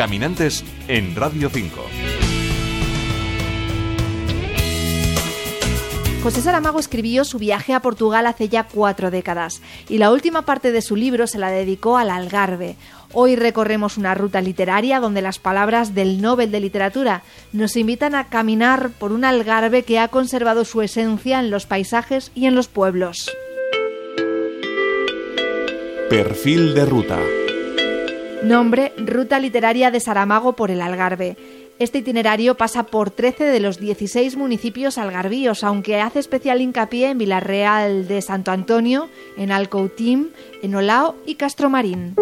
Caminantes en Radio 5. José Saramago escribió su viaje a Portugal hace ya cuatro décadas y la última parte de su libro se la dedicó al Algarve. Hoy recorremos una ruta literaria donde las palabras del Nobel de Literatura nos invitan a caminar por un Algarve que ha conservado su esencia en los paisajes y en los pueblos. Perfil de ruta. Nombre, Ruta Literaria de Saramago por el Algarve. Este itinerario pasa por 13 de los 16 municipios algarvíos, aunque hace especial hincapié en Villarreal de Santo Antonio, en Alcoutim, en Olao y Castromarín.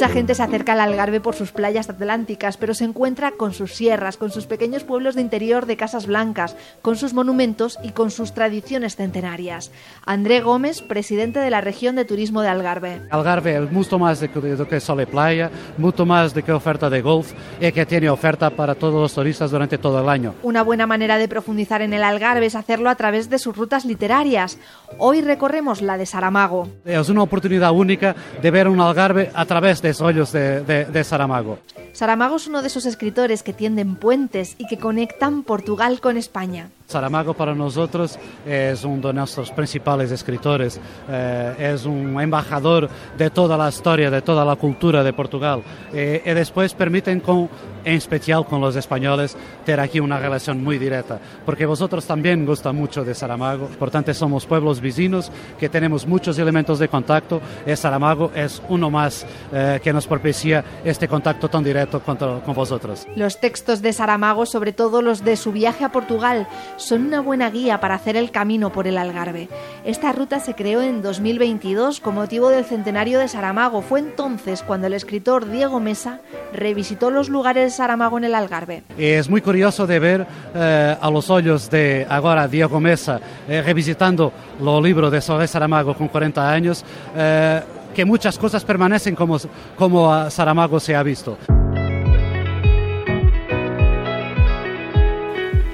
Mucha gente se acerca al Algarve por sus playas atlánticas, pero se encuentra con sus sierras, con sus pequeños pueblos de interior de casas blancas, con sus monumentos y con sus tradiciones centenarias. André Gómez, presidente de la región de turismo de Algarve. Algarve es mucho más de que, de que solo playa, mucho más de que oferta de golf y que tiene oferta para todos los turistas durante todo el año. Una buena manera de profundizar en el Algarve es hacerlo a través de sus rutas literarias. Hoy recorremos la de Saramago. Es una oportunidad única de ver un Algarve a través de de, de Saramago. Saramago es uno de esos escritores que tienden puentes y que conectan Portugal con España. Saramago para nosotros es uno de nuestros principales escritores, eh, es un embajador de toda la historia, de toda la cultura de Portugal. Eh, y después permiten, con, en especial con los españoles, tener aquí una relación muy directa, porque vosotros también gustan mucho de Saramago, por tanto somos pueblos vecinos que tenemos muchos elementos de contacto y Saramago es uno más eh, que nos propicia este contacto tan directo con, con vosotros. Los textos de Saramago, sobre todo los de su viaje a Portugal, son una buena guía para hacer el camino por el Algarve. Esta ruta se creó en 2022 con motivo del centenario de Saramago. Fue entonces cuando el escritor Diego Mesa revisitó los lugares de Saramago en el Algarve. Es muy curioso de ver eh, a los ojos de ahora Diego Mesa eh, revisitando los libros de Soledad Saramago con 40 años. Eh, que muchas cosas permanecen como, como Saramago se ha visto.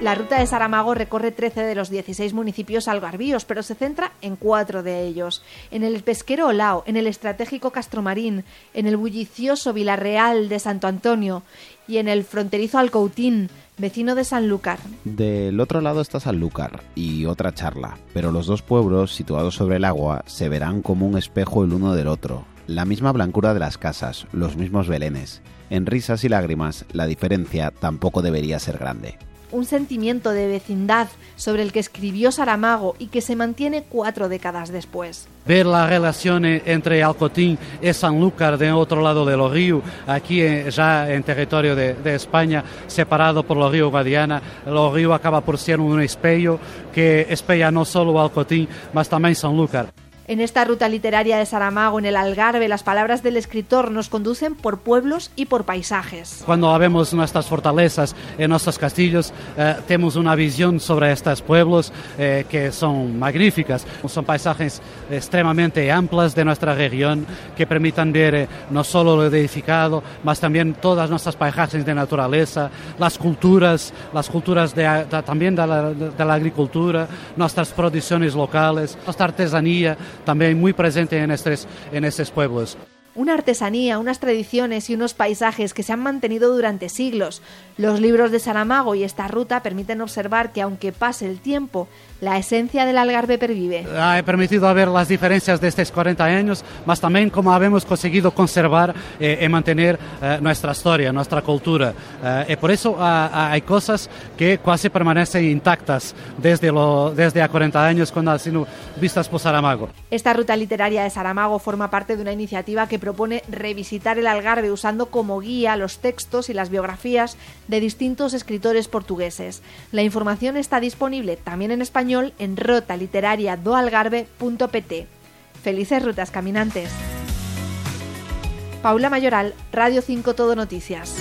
La ruta de Saramago recorre 13 de los 16 municipios algarvíos, pero se centra en cuatro de ellos. En el pesquero Olao, en el estratégico Castromarín, en el bullicioso Villarreal de Santo Antonio y en el fronterizo Alcoutín, vecino de Sanlúcar. Del otro lado está Sanlúcar y otra charla, pero los dos pueblos, situados sobre el agua, se verán como un espejo el uno del otro. La misma blancura de las casas, los mismos belenes. En risas y lágrimas, la diferencia tampoco debería ser grande un sentimiento de vecindad sobre el que escribió Saramago y que se mantiene cuatro décadas después. Ver la relación entre Alcotín y Sanlúcar de otro lado del río, aquí ya en territorio de, de, España, separado por el río Guadiana, el río acaba por ser un espejo que espella no solo Alcotín, mas también Sanlúcar. En esta ruta literaria de Saramago en el Algarve, las palabras del escritor nos conducen por pueblos y por paisajes. Cuando vemos nuestras fortalezas en nuestros castillos, eh, tenemos una visión sobre estos pueblos eh, que son magníficas. Son paisajes extremadamente amplios de nuestra región que permitan ver eh, no solo lo edificado, mas también todas nuestras paisajes de naturaleza, las culturas, las culturas también de la agricultura, nuestras producciones locales, nuestra artesanía también muy presente en estos, en estos pueblos. Una artesanía, unas tradiciones y unos paisajes que se han mantenido durante siglos. Los libros de Saramago y esta ruta permiten observar que aunque pase el tiempo, la esencia del Algarve pervive. Ha permitido ver las diferencias de estos 40 años, mas también cómo hemos conseguido conservar eh, y mantener eh, nuestra historia, nuestra cultura. Eh, y por eso hay cosas que casi permanecen intactas desde, lo, desde a 40 años cuando han sido vistas por Saramago. Esta ruta literaria de Saramago forma parte de una iniciativa que propone revisitar el Algarve usando como guía los textos y las biografías de distintos escritores portugueses. La información está disponible también en español en rotaliteraria.doalgarve.pt. Felices rutas caminantes. Paula Mayoral, Radio 5 Todo Noticias.